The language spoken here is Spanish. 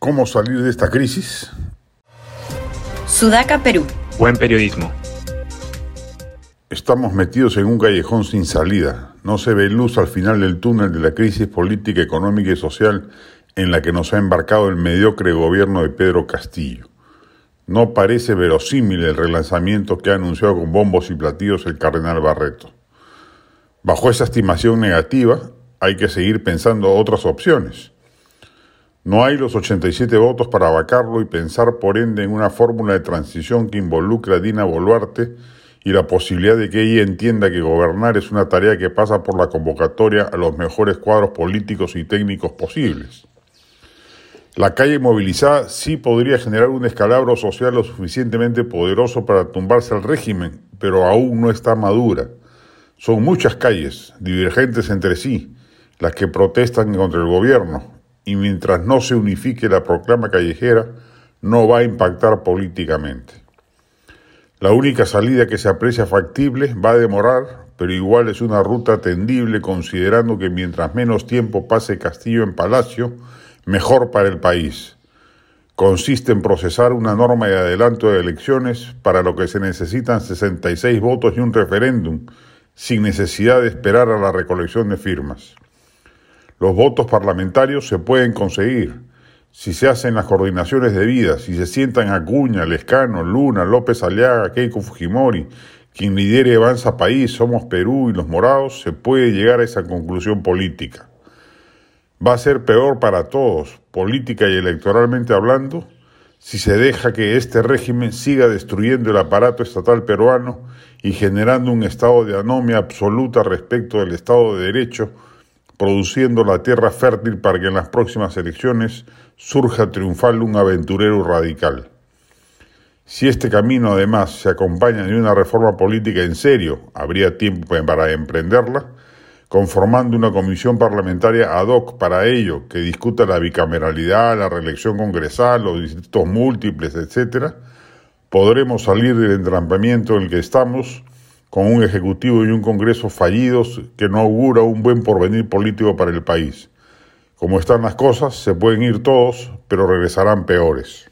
¿Cómo salir de esta crisis? Sudaca, Perú. Buen periodismo. Estamos metidos en un callejón sin salida. No se ve luz al final del túnel de la crisis política, económica y social en la que nos ha embarcado el mediocre gobierno de Pedro Castillo. No parece verosímil el relanzamiento que ha anunciado con bombos y platillos el cardenal Barreto. Bajo esa estimación negativa, hay que seguir pensando otras opciones. No hay los 87 votos para vacarlo y pensar por ende en una fórmula de transición que involucre a Dina Boluarte y la posibilidad de que ella entienda que gobernar es una tarea que pasa por la convocatoria a los mejores cuadros políticos y técnicos posibles. La calle movilizada sí podría generar un escalabro social lo suficientemente poderoso para tumbarse al régimen, pero aún no está madura. Son muchas calles, divergentes entre sí, las que protestan contra el gobierno, y mientras no se unifique la proclama callejera, no va a impactar políticamente. La única salida que se aprecia factible va a demorar, pero igual es una ruta atendible considerando que mientras menos tiempo pase Castillo en Palacio, mejor para el país. Consiste en procesar una norma de adelanto de elecciones para lo que se necesitan 66 votos y un referéndum, sin necesidad de esperar a la recolección de firmas. Los votos parlamentarios se pueden conseguir si se hacen las coordinaciones debidas, si se sientan Acuña, Lescano, Luna, López Aliaga, Keiko Fujimori, quien lidere Avanza País, Somos Perú y los Morados, se puede llegar a esa conclusión política. Va a ser peor para todos, política y electoralmente hablando, si se deja que este régimen siga destruyendo el aparato estatal peruano y generando un estado de anomia absoluta respecto del Estado de Derecho, produciendo la tierra fértil para que en las próximas elecciones surja triunfal un aventurero radical. Si este camino además se acompaña de una reforma política en serio, habría tiempo para emprenderla, conformando una comisión parlamentaria ad hoc para ello, que discuta la bicameralidad, la reelección congresal, los distritos múltiples, etc., podremos salir del entrampamiento en el que estamos con un Ejecutivo y un Congreso fallidos que no augura un buen porvenir político para el país. Como están las cosas, se pueden ir todos, pero regresarán peores.